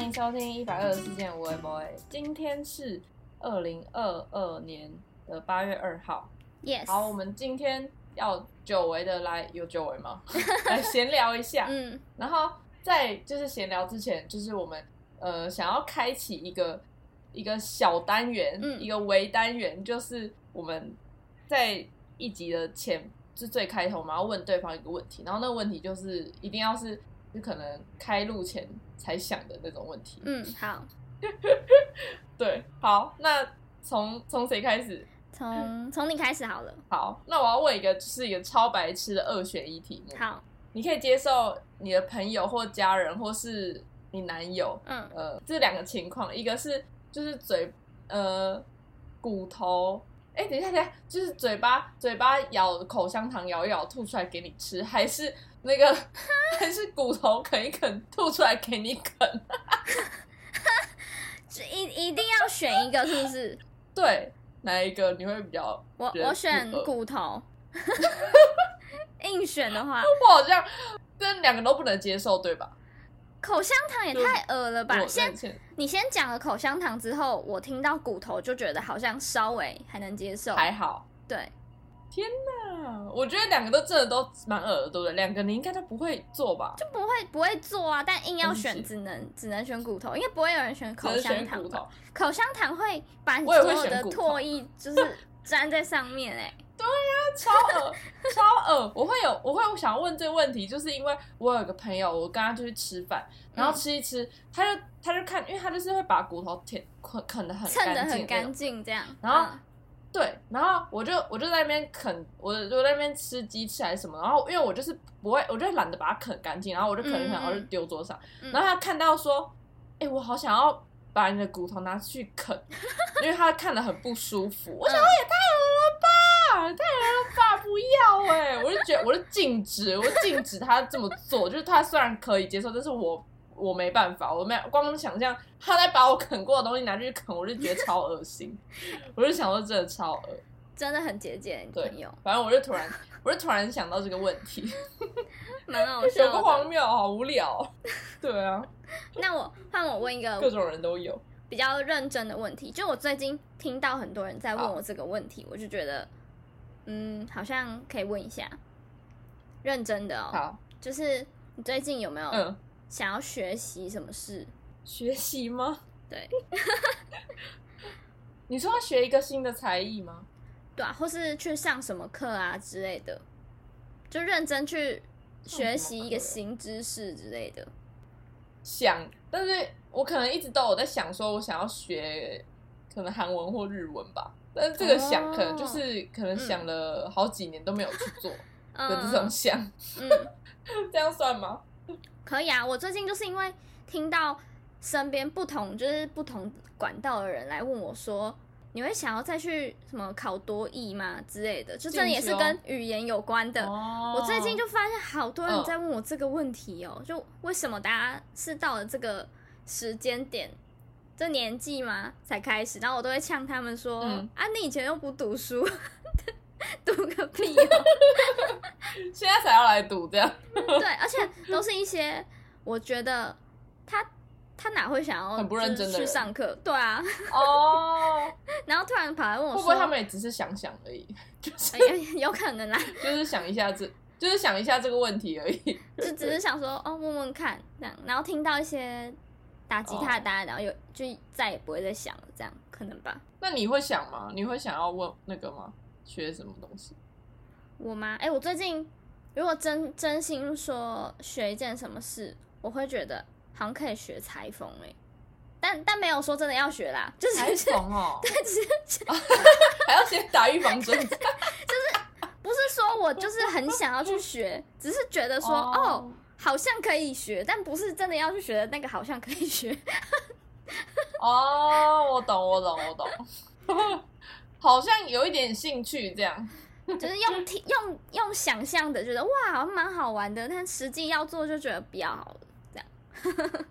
欢迎收听一百二十四件无为 boy。今天是二零二二年的八月二号。Yes，好，我们今天要久违的来，有久违吗？来闲聊一下。嗯，然后在就是闲聊之前，就是我们呃想要开启一个一个小单元，嗯一个微单元，就是我们在一集的前是最开头，我们要问对方一个问题，然后那个问题就是一定要是就可能开录前才想的那种问题。嗯，好，对，好，那从从谁开始？从从你开始好了。好，那我要问一个，就是一个超白痴的二选一题目。好，你可以接受你的朋友或家人，或是你男友，嗯呃，这两个情况，一个是就是嘴呃骨头，哎，等一下，等一下，就是嘴巴嘴巴咬口香糖咬一咬吐出来给你吃，还是那个 还是骨头啃一啃吐出来给你啃？这一一定要选一个，是不是？对，哪一个你会比较？我我选骨头。硬选的话，我好像这两个都不能接受，对吧？口香糖也太恶了吧！你先讲了口香糖之后，我听到骨头就觉得好像稍微还能接受。还好。对，天哪，我觉得两个都真的都蛮恶的，对不对？两个你应该都不会做吧？就不会不会做啊，但硬要选，只能只能选骨头，因为不会有人选口香糖。口香糖会把所有的唾液就是粘在上面、哎，超恶，超恶！我会有，我会想问这个问题，就是因为我有个朋友，我跟他就去吃饭，然后嗯吃一吃，他就他就看，因为他就是会把骨头舔啃啃的很干净很干，净这样。然后嗯对，然后我就我就在那边啃，我就在那边吃鸡翅还是什么，然后因为我就是不会，我就懒得把它啃干净，然后我就啃一啃，嗯嗯然后就丢桌上，嗯然后他看到说，哎、我好想要把你的骨头拿去啃，因为他看得很不舒服，我想说也太太恶了吧，不要哎、我就觉得我就禁止，我就禁止他这么做，就是他虽然可以接受，但是我我没办法，我没有光想象他在把我啃过的东西拿去啃，我就觉得超恶心，我就想说真的超恶，真的很节俭，朋友，反正我就突然我就突然想到这个问题，蛮好笑有个荒。谬，好无聊，对啊，那我换我问一个各种人都有，比较认真的问题，就我最近听到很多人在问我这个问题，我就觉得，嗯，好像可以问一下，认真的哦，好，就是你最近有没有嗯。想要学习什么事？学习吗？对 你说要学一个新的才艺吗？对啊，或是去上什么课啊之类的，就认真去学习一个新知识之类的。想，但是我可能一直都有在想，说我想要学可能韩文或日文吧。但是这个想，哦可能就是可能想了好几年都没有去做 的这种嗯想，嗯，这样算吗？可以啊。我最近就是因为听到身边不同就是不同管道的人来问我说，你会想要再去什么考多译吗之类的？就真的也是跟语言有关的。哦我最近就发现好多人嗯在问我这个问题哦，就为什么大家是到了这个时间点、这年纪嘛才开始？然后我都会呛他们说：“嗯啊，你以前又不读书，读个屁哦！”现在才要来读这样，对，而且都是一些我觉得他他哪会想要很不认真的去上课？对啊，哦，然后突然跑来问我说：“会不会他们也只是想想而已，就是哎有可能啦，就是想一下这，就是想一下这个问题而已。就只是想说哦，问问看这样，然后听到一些打吉他的答案，然后有就再也不会再想了，这样可能吧。那你会想吗？你会想要问那个吗？学什么东西？我吗？哎、我最近如果真真心说学一件什么事，我会觉得好像可以学裁缝哎，但但没有说真的要学啦，就是裁缝哦，对只是 还要先打预防针。就是不是说我就是很想要去学，只是觉得说哦好像可以学，但不是真的要去学的那个好像可以学。哦，我懂，我懂，我懂，好像有一点兴趣这样。就是用听 用用想象的，觉得哇，好像蛮好玩的，但实际要做就觉得比较这样。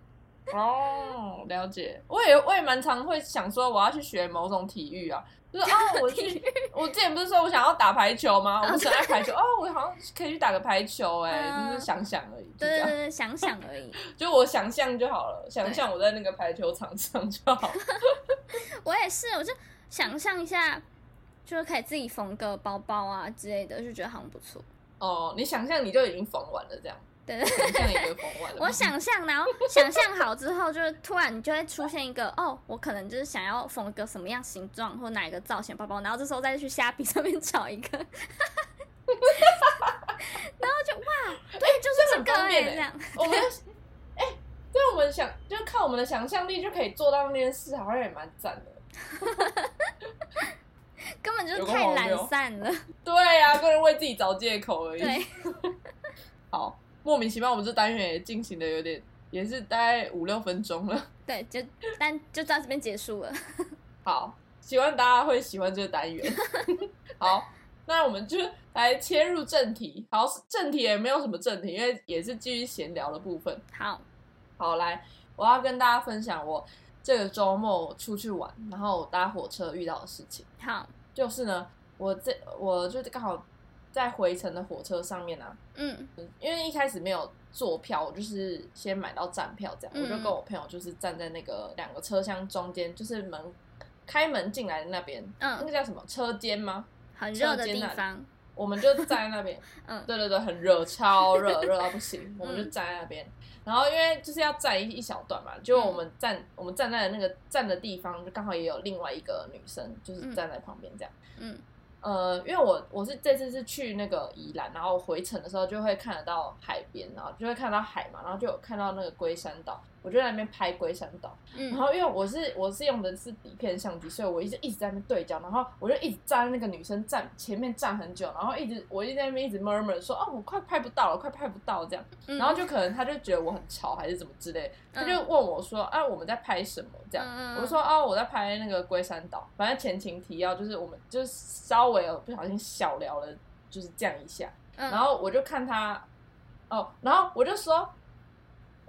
哦，了解。我也我也蛮常会想说我要去学某种体育啊，就是哦，我去，我之前不是说我想要打排球吗？我不是很爱排球 哦，我好像可以去打个排球哎、嗯就是想想而已，对对对，想想而已。就我想象就好了，想象我在那个排球场上就好。我也是，我就想象一下，就是可以自己缝个包包啊之类的，就觉得好像不错。哦，你想象你就已经缝完了这样，我想象，然后想象好之后，就是突然你就会出现一个哦，我可能就是想要缝个什么样形状或哪一个造型包包，然后这时候再去虾皮上面找一个，然后就哇，对，就是这个哎、这样。我们哎，对我们想就靠我们的想象力就可以做到那件事，好像也蛮赞的。根本就是太懒散了。对呀、个人为自己找借口而已。对，好，莫名其妙，我们这单元也进行的有点，也是大概五六分钟了。对，就但就到这边结束了。好，希望大家会喜欢这个单元。好，那我们就来切入正题。好，正题也没有什么正题，因为也是继续闲聊的部分。好，好，来，我要跟大家分享我这个周末出去玩，然后搭火车遇到的事情。好，就是呢，我这我就是刚好在回程的火车上面啊，嗯。因为一开始没有坐票，我就是先买到站票，这样、嗯。我就跟我朋友就是站在那个两个车厢中间，就是门开门进来的那边，嗯。那嗯，个叫什么？车间吗？很热的地方，我们就站在那边，嗯。对对对，很热，超热，热到不行，我们就嗯。站在那边。然后因为就是要站一一小段嘛，就嗯我们站、我们站在那个站的地方，就刚好也有另外一个女生，就是嗯。站在旁边这样。嗯呃，因为我我是这次是去那个宜兰，然后回程的时候就会看得到海边，然后就会看到海嘛，然后就有看到那个龟山岛，我就在那边拍龟山岛。然嗯后因为我是我是用的是底片相机，所以我一直一直在那边对焦，然后我就一直站在那个女生站前面站很久，然后一直我一直在那边一直 murmur 说哦我快拍不到了，快拍不到这样，嗯，然后就可能他就觉得我很吵还是怎么之类，他就嗯问我说啊我们在拍什么这样，我就说哦我在拍那个龟山岛，反正前情提要就是我们就是稍微有不小心小聊了就是这样一下，嗯，然后我就看他，哦，然后我就说，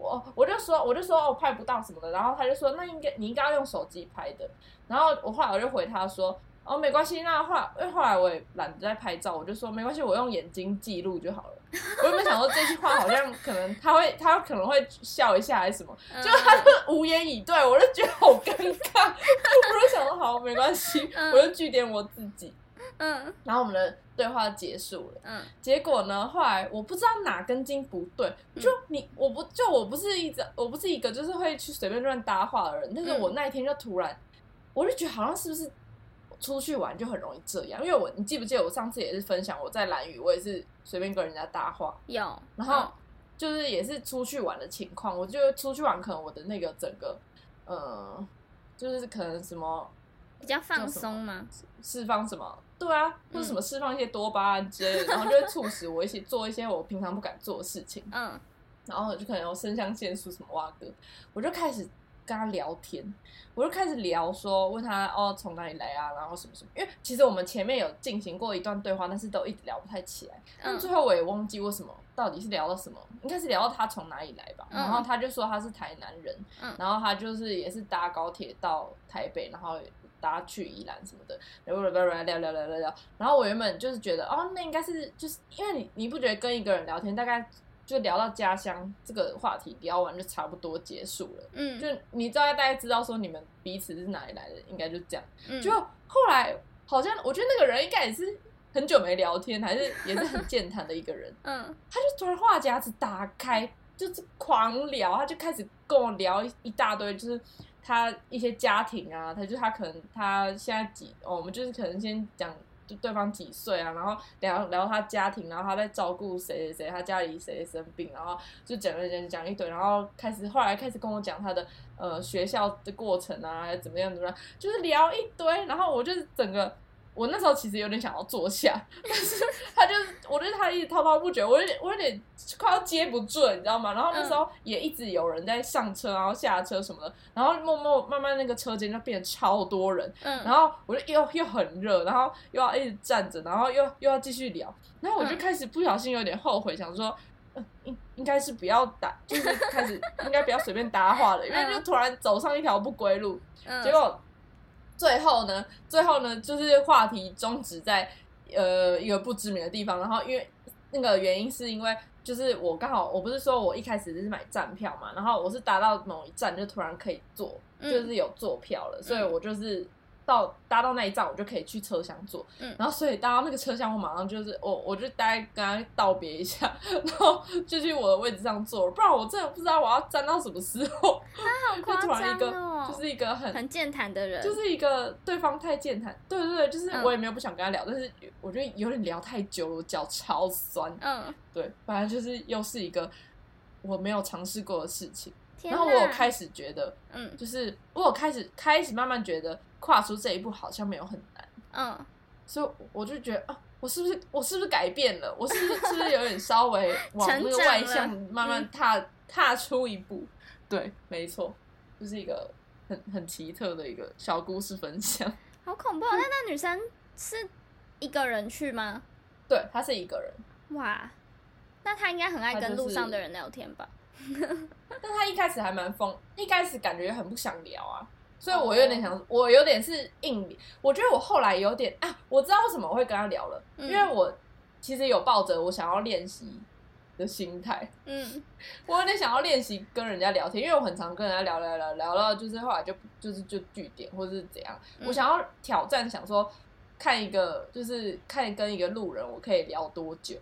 我我就说我就说哦拍不到什么的，然后他就说那应该你应该要用手机拍的，然后我后来我就回他说哦没关系，那后来因为后来我也懒得再拍照，我就说没关系，我用眼睛记录就好了。我原本想说这句话好像可能 他会他可能会笑一下还是什么，嗯。就他就无言以对，我就觉得好尴尬，我就想说好没关系，嗯。我就据点我自己，嗯。然后我们的对话结束了。嗯。结果呢，后来我不知道哪根筋不对，就你我不就我不是一直我不是一个就是会去随便乱搭话的人，但是我那一天就突然，我就觉得好像是不是出去玩就很容易这样，因为我你记不记得我上次也是分享我在蓝屿，我也是随便跟人家搭话，有，然后就是也是出去玩的情况，我就出去玩可能我的那个整个呃，就是可能什么比较放松吗，释放什么，对啊，或者什么释放一些多巴胺之类的，然后就会促使我一起 做一些我平常不敢做的事情，嗯。然后就可能有肾上腺素什么哇哥，我就开始跟他聊天，我就开始聊说问他哦从哪里来啊，然后什么什么，因为其实我们前面有进行过一段对话，但是都一直聊不太起来，但嗯最后我也忘记为什么到底是聊到什么，应该是聊到他从哪里来吧，嗯。然后他就说他是台南人，嗯。然后他就是也是搭高铁到台北，然后搭去宜兰什么的，然后聊聊聊聊聊然后我原本就是觉得哦，那应该是就是因为你你不觉得跟一个人聊天大概就聊到家乡这个话题聊完就差不多结束了，嗯，就你知道大概知道说你们彼此是哪里来的，应该就这样。嗯就后来好像我觉得那个人应该也是很久没聊天，还是也是很健谈的一个人，嗯他就突然话匣子打开，就是狂聊，他就开始跟我聊一一大堆，就是他一些家庭啊，他就他可能他现在几哦，我们就是可能先讲就对方几岁啊，然后聊聊他家庭，然后他在照顾谁谁谁，他家里谁生病，然后就讲了讲讲一堆，然后开始后来开始跟我讲他的呃学校的过程啊，怎么样怎么样，就是聊一堆，然后我就是整个。我那时候其实有点想要坐下，但是他就是，我觉得他一直滔滔不绝，我有点，我有点快要接不住了，你知道吗？然后那时候也一直有人在上车，然后下车什么的，然后默默慢慢那个车间就变得超多人，嗯，然后我就又又很热，然后又要一直站着，然后又又要继续聊，然后我就嗯。开始不小心有点后悔，想说呃应应该是不要打，就是开始 应该不要随便搭话了，因为就突然走上一条不归路。嗯，结果最后呢，最后呢，就是话题终止在呃一个不知名的地方，然后因为那个原因是因为就是我刚好我不是说我一开始是买站票嘛，然后我是达到某一站就突然可以坐，嗯就是有坐票了，所以我就是。到搭到那一站，我就可以去车厢坐，嗯然后所以搭到那个车厢，我马上就是我我就大概跟他道别一下，然后就去我的位置上坐了，不然我真的不知道我要站到什么时候。他好夸 突然一个张哦，就是一个很很健谈的人，就是一个对方太健谈，对对对，就是嗯我也没有不想跟他聊，但是我觉得有点聊太久了，我脚超酸。嗯，对，反正就是又是一个我没有尝试过的事情。然后我有开始觉得，嗯就是我有开始开始慢慢觉得跨出这一步好像没有很难，嗯所以我就觉得啊，我是不是我是不是改变了？我是不是是不是有点稍微往那个外向慢慢 嗯踏、踏出一步？对，没错，就是一个很很奇特的一个小故事分享。好恐怖、哦！那那女生是一个人去吗？对，她是一个人，哇，那她应该很爱跟路上的人聊天吧？但她一开始还蛮疯，一开始感觉很不想聊啊，所以我有点想，我有点是硬。我觉得我后来有点啊，我知道为什么我会跟他聊了，嗯因为我其实有抱着我想要练习的心态，嗯 我有点想要练习跟人家聊天，因为我很常跟人家聊聊聊聊到，就是后来就就是就据点或者是怎样，嗯我想要挑战，想说看一个就是看跟一个路人我可以聊多久。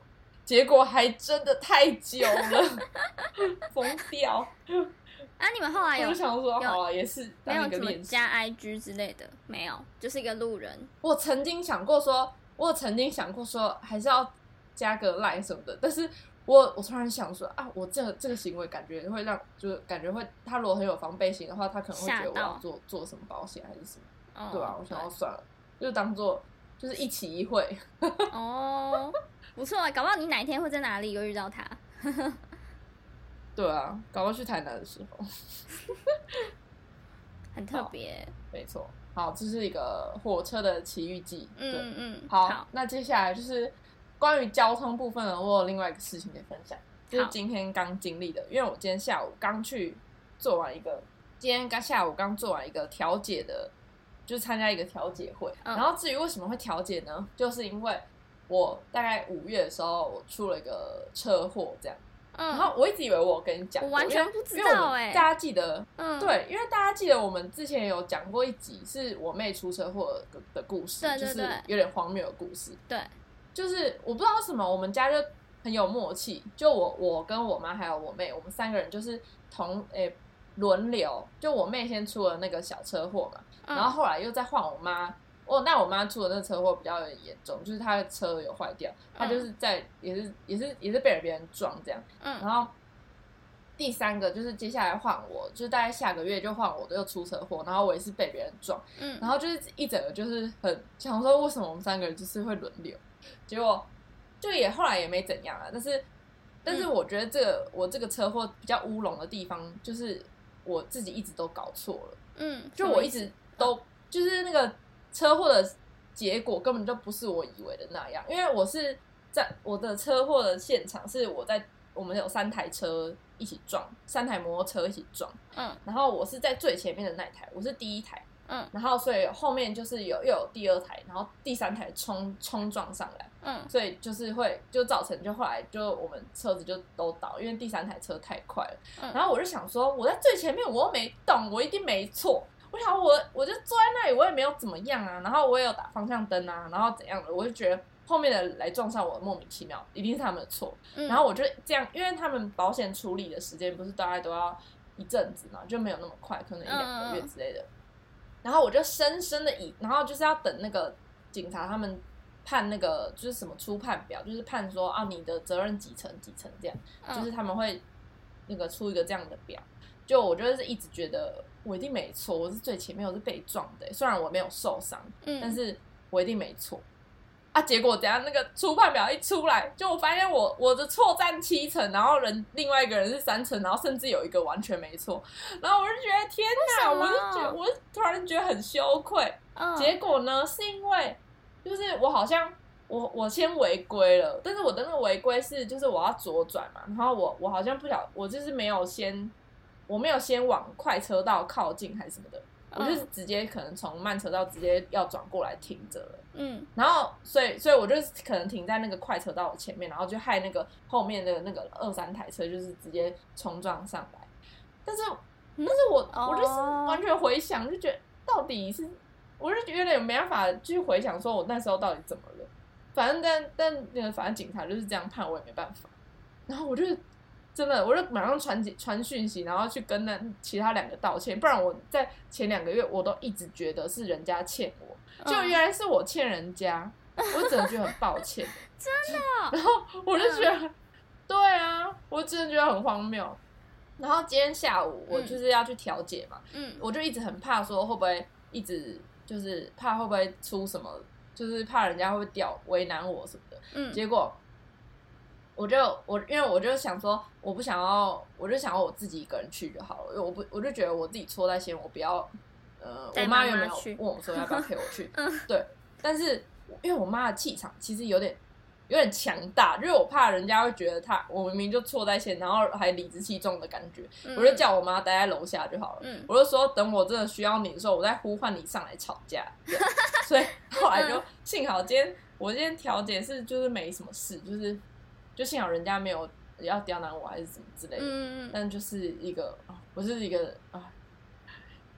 结果还真的太久了，疯掉。啊，你们后来有我想说，好啊，也是没有怎么。加 IG 之类的？没有，就是一个路人。我曾经想过说，我曾经想过说，还是要加个 line 什么的，但是我我突然想说啊，我这个这个行为感觉会让，就是感觉会，他如果很有防备心的话，他可能会觉得我要做做什么保险还是什么，哦，对啊，我想要算了，就当做就是一起一会。哦，不错，搞不好你哪一天会在哪里又遇到他。对啊，搞到去台南的时候，很特别。没错。好，这是一个火车的奇遇记。对，嗯嗯，好，那接下来就是关于交通部分的，我有另外一个事情可以分享，就是今天刚经历的，因为我今天下午刚去做完一个，今天刚下午刚做完一个调解的，就是参加一个调解会。嗯然后至于为什么会调解呢？就是因为我大概五月的时候，我出了一个车祸，这样。嗯，然后我一直以为我跟你讲，我完全不知道欸。大家记得嗯，对，因为大家记得我们之前有讲过一集，是我妹出车祸的的故事，就是有点荒谬的故事。对，就是我不知道什么，我们家就很有默契，就我我跟我妈还有我妹，我们三个人就是同诶轮流，就我妹先出了那个小车祸嘛，嗯。然后后来又再换我妈。哦，那我妈出的那车祸比较严重，就是她的车有坏掉，她就是在也是也是也是被别人撞这样。嗯。然后第三个就是接下来换我，就是大概下个月就换我的又出车祸，然后我也是被别人撞，嗯，然后就是一整个就是很想说为什么我们三个人就是会轮流，结果就也后来也没怎样啊，但是但是嗯。我觉得这个我这个车祸比较乌龙的地方就是我自己一直都搞错了，嗯，就我一直都就是那个车祸的结果根本就不是我以为的那样，因为我是在我的车祸的现场是我在我们有三台车一起撞，三台摩托车一起撞，嗯然后我是在最前面的那台，我是第一台，嗯然后所以后面就是有又有第二台，然后第三台冲冲撞上来，嗯所以就是会就造成就后来就我们车子就都倒，因为第三台车太快了。嗯然后我就想说，我在最前面我又没动，我一定没错。我想我我就坐在那里，我也没有怎么样啊，然后我也有打方向灯啊，然后怎样的，我就觉得后面的来撞上我莫名其妙，一定是他们的错。嗯，然后我就这样，因为他们保险处理的时间不是大概都要一阵子嘛，就没有那么快，可能一两个月之类的。然后我就深深的以，然后就是要等那个警察他们判那个就是什么初判表，就是判说啊你的责任几成几成这样，嗯就是他们会那个出一个这样的表。就我就是一直觉得我一定没错，我是最前面，我是被撞的，虽然我没有受伤，嗯，但是我一定没错。啊！结果等下那个初判表一出来，就我发现我我的错占七成，然后人另外一个人是三成，然后甚至有一个完全没错，然后我就觉得天哪！我就觉得我突然觉得很羞愧。嗯结果呢，是因为就是我好像我我先违规了，但是我的那个违规是就是我要左转嘛，然后我我好像不晓，我就是没有先我没有先往快车道靠近还是什么的，我就是直接可能从慢车道直接要转过来停着了。嗯然后，所以，所以我就可能停在那个快车道前面，然后就害那个后面的那个二三台车就是直接冲撞上来。但是，但是我、我就是哦完全回想，就觉得到底是，我就有点没办法去回想，说我那时候到底怎么了。反正但但那个反正警察就是这样判，我也没办法。然后我就真的，我就马上传传讯息，然后去跟那其他两个道歉，不然我在前两个月我都一直觉得是人家欠我。就嗯原来是我欠人家，我真的觉得很抱歉，真的哦，然后我就觉得，对啊，我真的觉得很荒谬。然后今天下午我就是要去调解嘛，嗯我就一直很怕说会不会一直就是怕会不会出什么，就是怕人家会屌为难我什么的。嗯结果我就我因为我就想说，我不想要，我就想要我自己一个人去就好了，因为我不我就觉得我自己错在先，我不要呃，带我妈有没有去问我说要不要陪我去？嗯对，但是因为我妈的气场其实有点有点强大，因为我怕人家会觉得她我明明就错在先，然后还理直气壮的感觉，嗯我就叫我妈待在楼下就好了。嗯我就说等我真的需要你的时候，我再呼唤你上来吵架。所以后来就嗯幸好今天我今天调解是就是没什么事，就是就幸好人家没有要刁难我还是什么之类的，嗯但就是一个啊我是一个啊。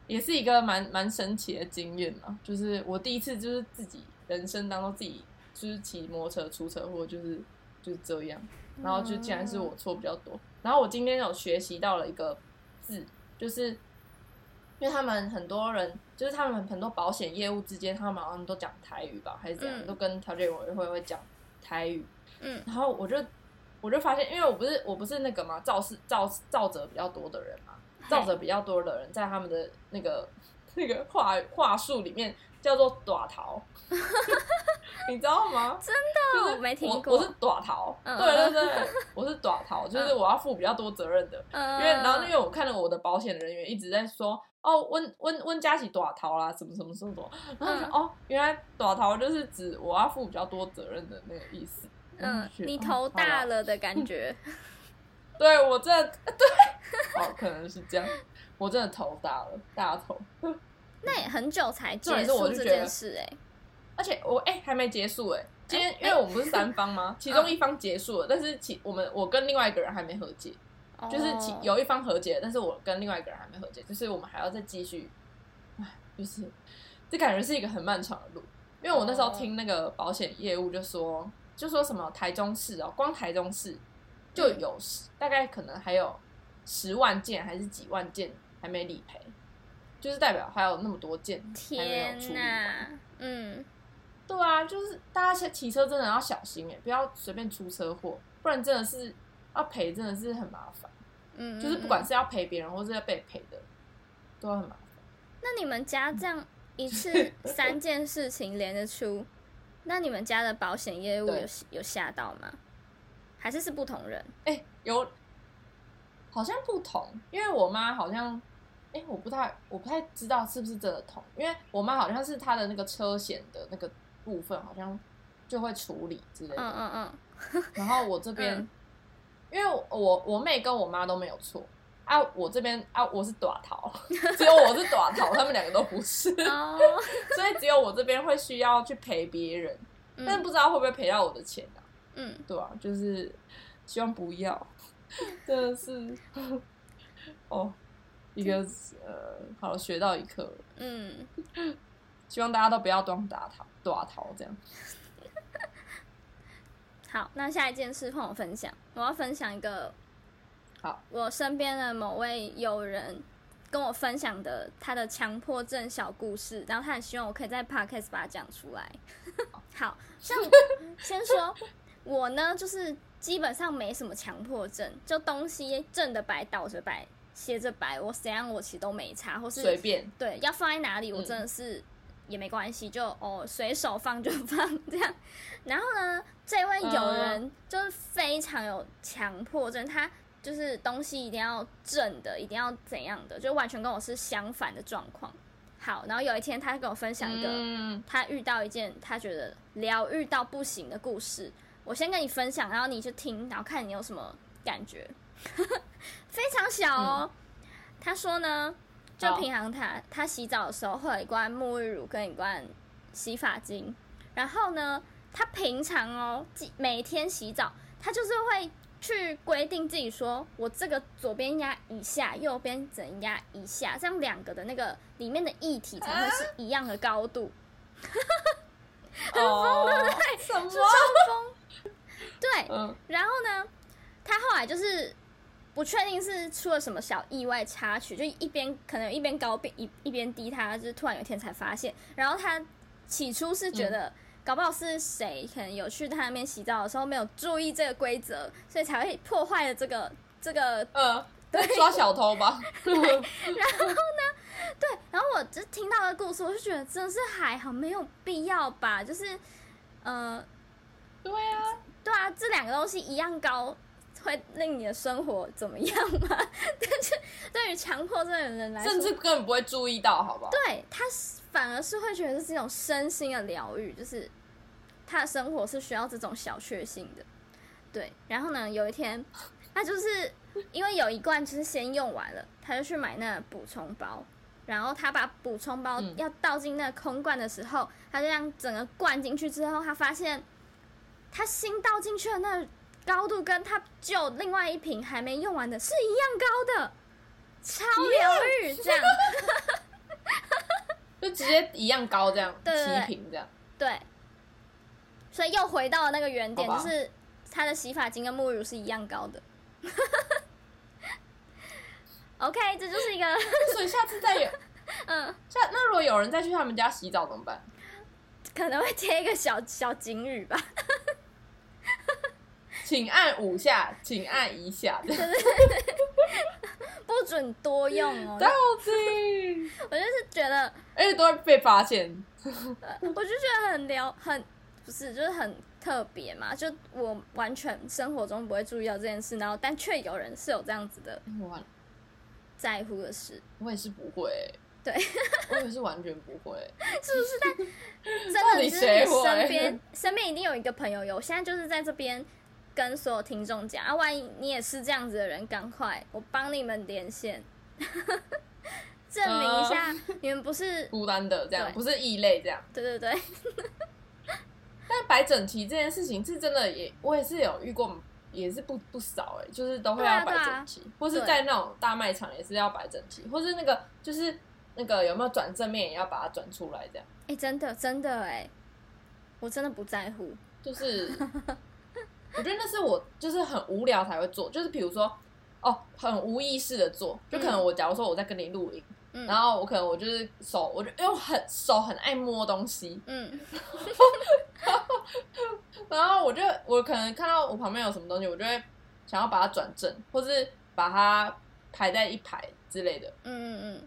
也是一个蛮蛮神奇的经验嘛，就是我第一次就是自己人生当中自己就是骑摩托车出车祸，就是就是这样，然后就竟然是我错比较多。然后我今天有学习到了一个字，就是因为他们很多人，就是他们很多保险业务之间，他们好像都讲台语吧，还是怎样，嗯都跟调解委员会会讲台语。嗯然后我就我就发现，因为我不是我不是那个嘛，肇事肇肇责比较多的人嘛，造者比较多的人，在他们的那个 那个话话术里面叫做“短逃”，你知道吗？真就是的我没听过我我是短逃，嗯对对对，我是短逃，就是我要负比较多责任的。嗯，因为然后因为我看到我的保险人员一直在说。哦，温温温佳琪短逃啦，什么什么什么什么，然后我就、嗯哦，原来短逃就是指我要负比较多责任的那个意思。嗯你头大了的感觉，对我真的对，哦，可能是这样，我真的头大了，大头。那也很久才结束这是我就觉得件事哎，而且我哎、还没结束哎、今天哎因为我们不是三方吗？其中一方结束了，但是其我们我跟另外一个人还没和解，就是其哦有一方和解，但是我跟另外一个人还没和解，就是我们还要再继续，唉，就是这感觉是一个很漫长的路。因为我那时候哦。听那个保险业务就说，就说什么台中市哦，光台中市就有十大概可能还有十万件还是几万件还没理赔，就是代表还有那么多件还没有处天理完。嗯，对啊，就是大家骑车真的要小心哎，不要随便出车祸，不然真的是要赔，真的是很麻烦。嗯，就是不管嗯，是要赔别人或是要被赔的，都很麻烦。那你们家这样一次 三件事情连着出，那你们家的保险业务有有吓到吗？还是是不同人？哎、有好像不同，因为我妈好像，哎、我不太我不太知道是不是真的同，因为我妈好像是她的那个车险的那个部分好像就会处理之类的，嗯嗯嗯，然后我这边，嗯因为我我妹跟我妈都没有错。啊，我这边啊，我是短逃，只有我是短逃，他们两个都不是，哦，所以只有我这边会需要去赔别人，但不知道会不会赔到我的钱啊？嗯，对啊，就是希望不要，真的是哦，一个呃，好学到一课了，嗯，希望大家都不要当打逃打逃这样。好，那下一件事换我分享，我要分享一个，好，我身边的某位友人跟我分享的他的强迫症小故事，然后他很希望我可以在 podcast 把它讲出来。好像 先说我呢，就是基本上没什么强迫症，就东西正的摆、倒着摆、斜着摆，我怎样我其实都没差，或是随便，对，要放在哪里，我嗯真的是也没关系，就哦随手放就放这样。然后呢，这位友人就是非常有强迫症，他就是东西一定要正的，一定要怎样的，就完全跟我是相反的状况。好，然后有一天他跟我分享一个嗯，他遇到一件他觉得疗愈到不行的故事，我先跟你分享，然后你去听，然后看你有什么感觉。非常小哦。他说呢，就平常他他洗澡的时候会有一罐沐浴乳跟一罐洗发精，然后呢，他平常哦，几每天洗澡，他就是会去规定自己说，我这个左边压一下，右边只能压一下，这样两个的那个里面的液体才会是一样的高度。很疯对不对？什么？是超疯。对，嗯，然后呢，他后来就是不确定是出了什么小意外插曲，就一边可能一边高边一一边低他，就是突然有一天才发现。然后他起初是觉得，搞不好是谁可能有去他那边洗澡的时候没有注意这个规则，所以才会破坏了这个这个呃，对抓小偷吧。然后呢对，然后我就听到的故事，我就觉得真的是还好，没有必要吧。就是，呃，对啊，对啊，这两个东西一样高，会令你的生活怎么样吗？但是对于强迫症的人来说，甚至根本不会注意到，好不好？对他是反而是会觉得是一种身心的疗愈，就是他的生活是需要这种小确幸的。对，然后呢，有一天他就是因为有一罐就是先用完了，他就去买那补充包。然后他把补充包嗯要倒进那个空罐的时候，他就这样整个灌进去之后，他发现他新倒进去的那个高度跟他旧另外一瓶还没用完的是一样高的，超疗愈这样。就直接一样高，这样对对对齐平这样。对，所以又回到了那个原点，好吧就是它的洗发精跟沐浴乳是一样高的。OK，这就是一个 所以下次再有，嗯，下那如果有人再去他们家洗澡怎么办？可能会贴一个小小警语吧。请按五下，请按一下，不准多用哦。到底，我就是觉得，而且都会被发现。我就觉得很聊，很不是，就是很特别嘛。就我完全生活中不会注意到这件事，然后但却有人是有这样子的在乎的事，我也是不会、对，我也是完全不会、是不是？但 真的就是你身边身边一定有一个朋友有，我现在就是在这边跟所有听众讲啊，万一你也是这样子的人，赶快我帮你们连线，证明一下你们不是，孤单的这样，不是异类这样。对对对，但摆整齐这件事情是真的也，我也是有遇过，也是不不少哎、就是都会要摆整齐，或是在那种大卖场也是要摆整齐，或是那个就是那个有没有转正面也要把它转出来，这样。哎、真的真的哎，我真的不在乎，就是我觉得那是我就是很无聊才会做，就是比如说哦很无意识的做，就可能我假如说我在跟你录音，嗯。然后我可能我就是手，我就因为我很手很爱摸东西，嗯。然后我就我可能看到我旁边有什么东西，我就会想要把它转正，或是把它排在一排之类的，嗯嗯嗯。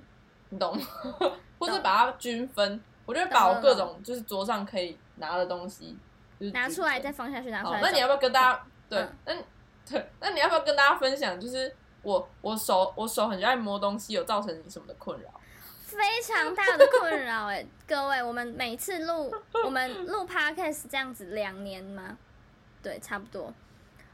你懂吗？或是把它均分，我就会把我各种就是桌上可以拿的东西，拿出来再放下去，拿出来，，好那你要不要跟大家对嗯？那那你要不要跟大家分享？就是我我手我手很爱摸东西，有造成你什么的困扰？非常大的困扰哎，各位，我们每次录我们录 podcast 这样子两年吗？对，差不多。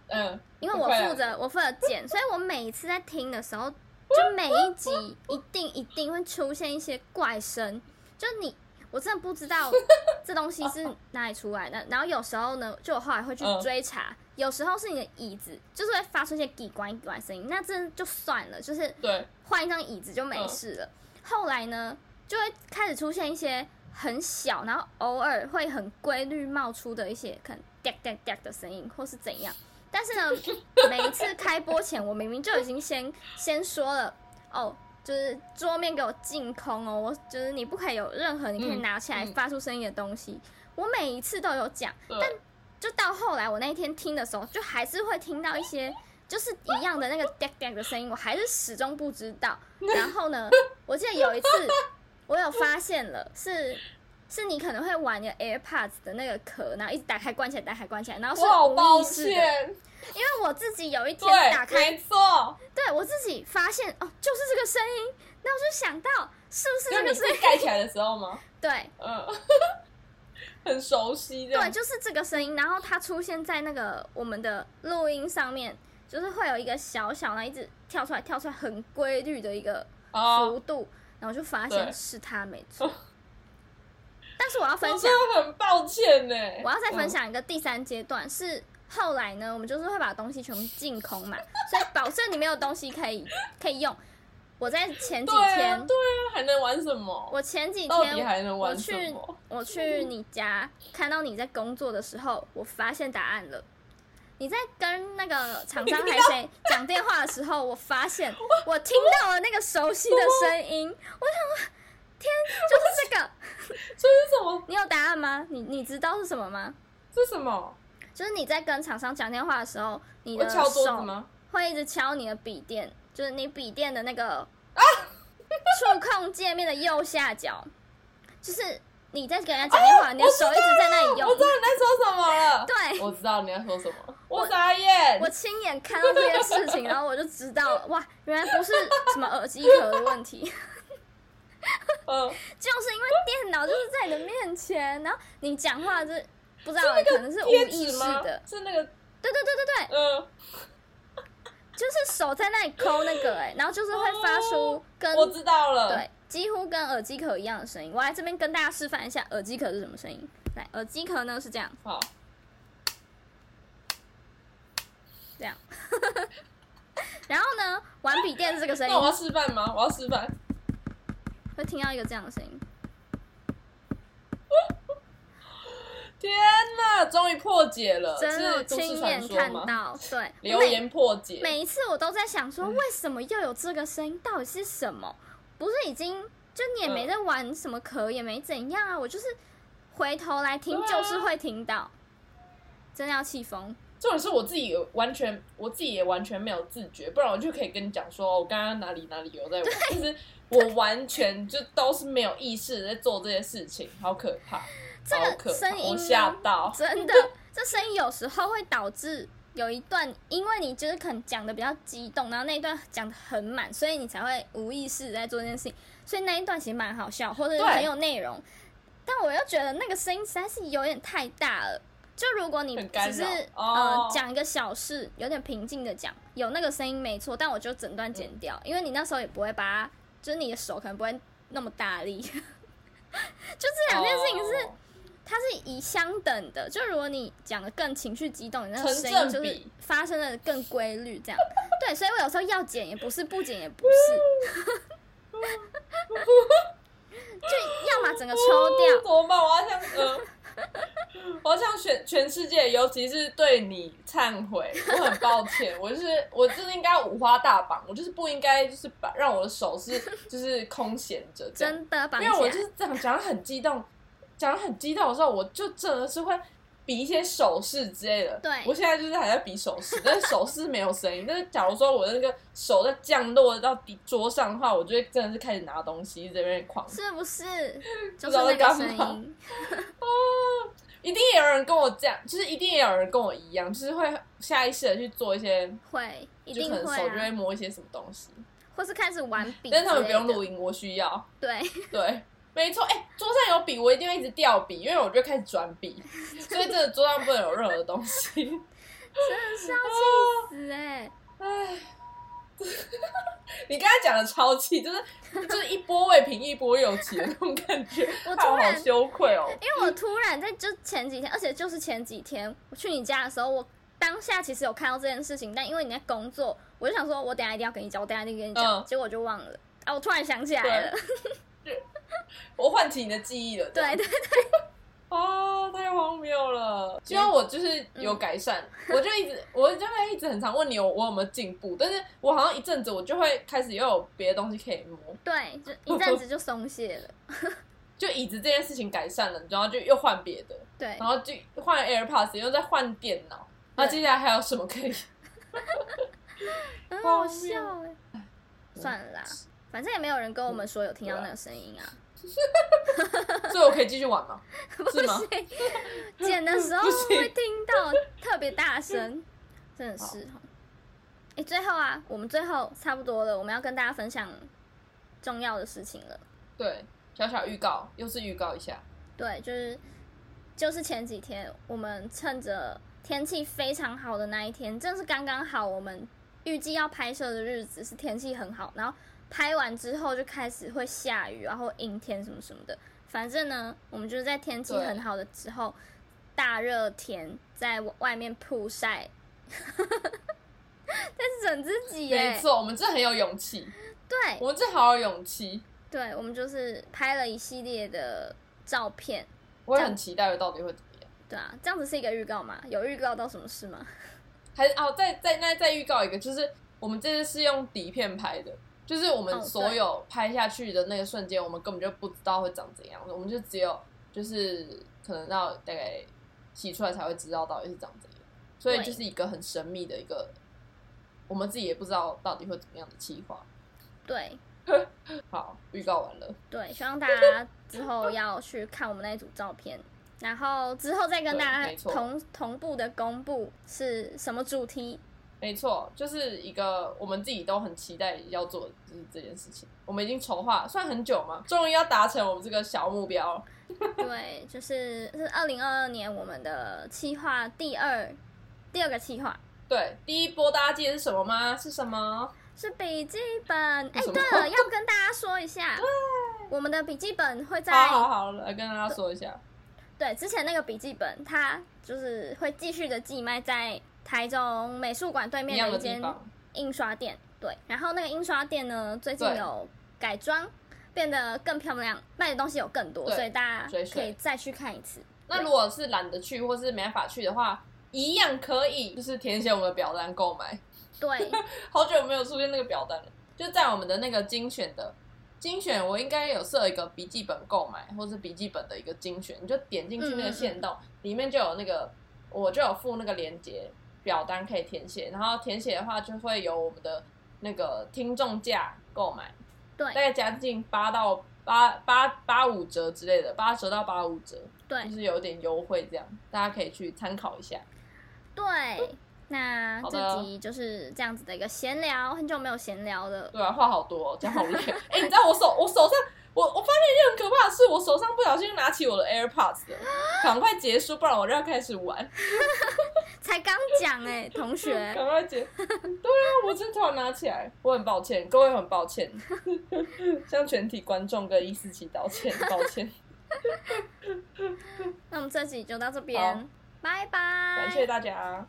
嗯，因为我负责我负责剪，所以我每一次在听的时候，就每一集一定一定会出现一些怪声，就你我真的不知道 这东西是哪里出来的。然后有时候呢，就我后来会去嗯追查，有时候是你的椅子就是会发出一些叽呱叽呱声音，那这就算了，就是对，换一张椅子就没事了。后来呢，就会开始出现一些很小，然后偶尔会很规律冒出的一些可能哒哒哒的声音，或是怎样。但是呢，每一次开播前，我明明就已经先先说了，哦，就是桌面给我净空哦，我就是你不可以有任何你可以嗯拿起来嗯发出声音的东西。我每一次都有讲，但，就到后来我那一天听的时候，就还是会听到一些就是一样的那个 哒哒的声音，我还是始终不知道。然后呢，我记得有一次我有发现了，是是你可能会玩你的 AirPods 的那个壳，然后一直打开关起来，打开关起来，然后是无抱意识的。歉，因为我自己有一天，打开没错，对我自己发现哦，就是这个声音，那我就想到是不是这个声音？盖起来的时候吗？对嗯，很熟悉的对，就是这个声音，然后它出现在那个我们的录音上面，就是会有一个小小的一直跳出来跳出来很规律的一个啊，幅度，然后就发现是它没错。但是我要分享，真的很抱歉呢。我要再分嗯享一个第三阶段是。后来呢，我们就是会把东西全部净空嘛，所以保证你没有东西可以可以用。我在前几对啊，天，对啊，还能玩什么？我前几天还能玩我去什么？我去你家看到你在工作的时候，我发现答案了。你在跟那个厂商还谁 讲电话的时候，我发现我听到了那个熟悉的声音。我想，天，就是这个。这是什么？你有答案吗？你你知道是什么吗？这是什么？就是你在跟厂商讲电话的时候，你的手？会一直敲你的笔电，就是你笔电的那个啊 触控界面的右下角，就是你在跟人家讲电话，你的手一直在那里用我。知道你在说什么了。对，我知道你在说什么。我傻眼我。亲眼看到这件事情，然后我就知道了，哇，原来不是什么耳机壳的问题，嗯，就是因为电脑就是在你的面前，然后你讲话就是不知道可能是无意识的？，是那个，对对对对对，嗯，就是手在那里抠那个哎、然后就是会发出跟我知道了。对，几乎跟耳机壳一样的声音。我来这边跟大家示范一下耳机壳是什么声音。来，耳机壳呢是这样，好，这样。然后呢，玩笔电是这个声音那，我要示范吗？我要示范。会听到一个这样的声音。天哪，终于破解了，真的亲眼？看到，对，留言破解。每。每一次我都在想说，为什么又有这个声音？到底是什么？不是已经就你也没在玩什么壳，也没怎样啊，我就是回头来听，就是会听到，真的要气疯。这种是我自己完全，我自己也完全没有自觉，不然我就可以跟你讲说，哦我刚刚哪里哪里有在玩，但是我完全就都是没有意识在做这些事情，好可怕，这个声音吓到，真的，这声音有时候会导致有一段，因为你就是可能讲的比较激动，然后那一段讲的很满，所以你才会无意识地在做这件事情，所以那一段其实蛮好笑，或者是很有内容。但我又觉得那个声音实在是有点太大了。就如果你只是、扰呃哦讲一个小事，有点平静的讲，有那个声音没错，但我就整段剪掉，嗯因为你那时候也不会把它，就是你的手可能不会那么大力。就这两件事情是哦它是以相等的，就如果你讲的更情绪激动，你那个成声音就是发生的更规律，这样。对，所以我有时候要剪也不是，不剪也不是，就要么整个抽掉。怎么办？我要向呃，我要向全全世界，尤其是对你忏悔，我很抱歉，我就是 我就是应该五花大绑，我就是不应该就是把让我的手是就是空闲着，真的因为我，就是这样讲很激动，讲的很激动的时候，我就真的是会。比一些手势之类的，对我现在就是还在比手势，但是手势没有声音。但是假如说我的那个手在降落到底桌上的话，我就会真的是开始拿东西，一直在那边狂是不是？就不知道在是那个干嘛声音，一定也有人跟我这样，就是一定也有人跟我一样，就是会下意识的去做一些，会一就可能定会手就会啊，摸一些什么东西，或是开始玩笔，但是他们不用录，音，我需要。对，对，没错，哎、桌上有笔，我一定会一直掉笔，因为我就开始转笔，所以真的桌上不能有任何东西。真的是要气死哎、唉，你刚才讲的超气，就是就是一波未平一波又起的那种感觉，我突然羞愧哦。因为我突然在就前几天，而且就是前几天我去你家的时候，我当下其实有看到这件事情，但因为你在工作，我就想说我等一下一定要跟你讲，我等一下一定跟你讲，嗯结果我就忘了。啊，我突然想起来了，我唤起你的记忆了。这样对对，啊，太荒谬了！希望我就是有改善，我就一直，我就会一直很常问你我我有没有进步，但是我好像一阵子我就会开始又有别的东西可以摸，对，就一阵子就松懈了。就椅子这件事情改善了，然后就又换别的，对然，后就换 AirPods，又再换电脑，那接下来还有什么可以？很好笑哎。算了啦，反正也没有人跟我们说有听到那个声音啊。所以我可以继续玩吗？不行？剪的时候 会听到特别大声，真的是哈。哎、最后啊，我们最后差不多了，我们要跟大家分享重要的事情了。对，小小预告，又是预告一下。对，就是就是前几天，我们趁着天气非常好的那一天，正是刚刚好，我们预计要拍摄的日子是天气很好，然后拍完之后就开始会下雨，然后阴天什么什么的。反正呢，我们就是在天气很好的时候，大热天在外面曝晒，在整自己耶。没错，我们真的很有勇气，对我们真的好有勇气。对，我们就是拍了一系列的照片。我也很期待到底会怎么样。对啊，这样子是一个预告嘛？有预告到什么事吗？还是哦，再再那再预告一个，就是我们这次是用底片拍的，就是我哦们所有拍下去的那个瞬间，我们根本就不知道会长怎样，我们就只有就是可能到大概洗出来才会知道到底是长怎样，所以就是一个很神秘的一个，我们自己也不知道到底会怎么样的计划。对。好，预告完了，对，希望大家之后要去看我们那组照片，然后之后再跟大家同同步的公布是什么主题。没错，就是一个我们自己都很期待要做的就是这件事情，我们已经筹划算很久嘛，终于要达成我们这个小目标了。对，就是是二零二二年我们的企划第二第二个企划对，第一波大家记得是什么吗？是什么？是笔记本。哎，对了，要跟大家说一下，我们的笔记本会在好好好，来跟大家说一下。对，之前那个笔记本，它就是会继续的寄卖在台中美术馆对面的一间印刷店。对，然后那个印刷店呢，最近有改装，变得更漂亮，卖的东西有更多，对所以大家可以再去看一次。那如果是懒得去或是没办法去的话，一样可以，就是填写我们的表单购买。对，好久没有出现那个表单了，就在我们的那个精选的精选，我应该有设一个笔记本购买或是笔记本的一个精选，你就点进去那个线动，里面就有那个我就有附那个链接表单可以填写，然后填写的话就会有我们的那个听众价购买，对大概将近八到八八八五折之类的，八折到八五折，对就，是有点优惠这样，大家可以去参考一下。对。那这集就是这样子的一个闲聊，很久没有闲聊了。对啊，话好多、哦，讲好累。哎、你知道我手我手上，我我发现一件很可怕的事，我手上不小心拿起我的 AirPods 了，赶快结束，不然我就要开始玩。才刚讲哎、同学，赶快结。对啊，我真突然拿起来，我很抱歉，各位很抱歉，向全体观众跟伊思琪道歉，抱歉，那我们这集就到这好边，拜拜。感谢大家。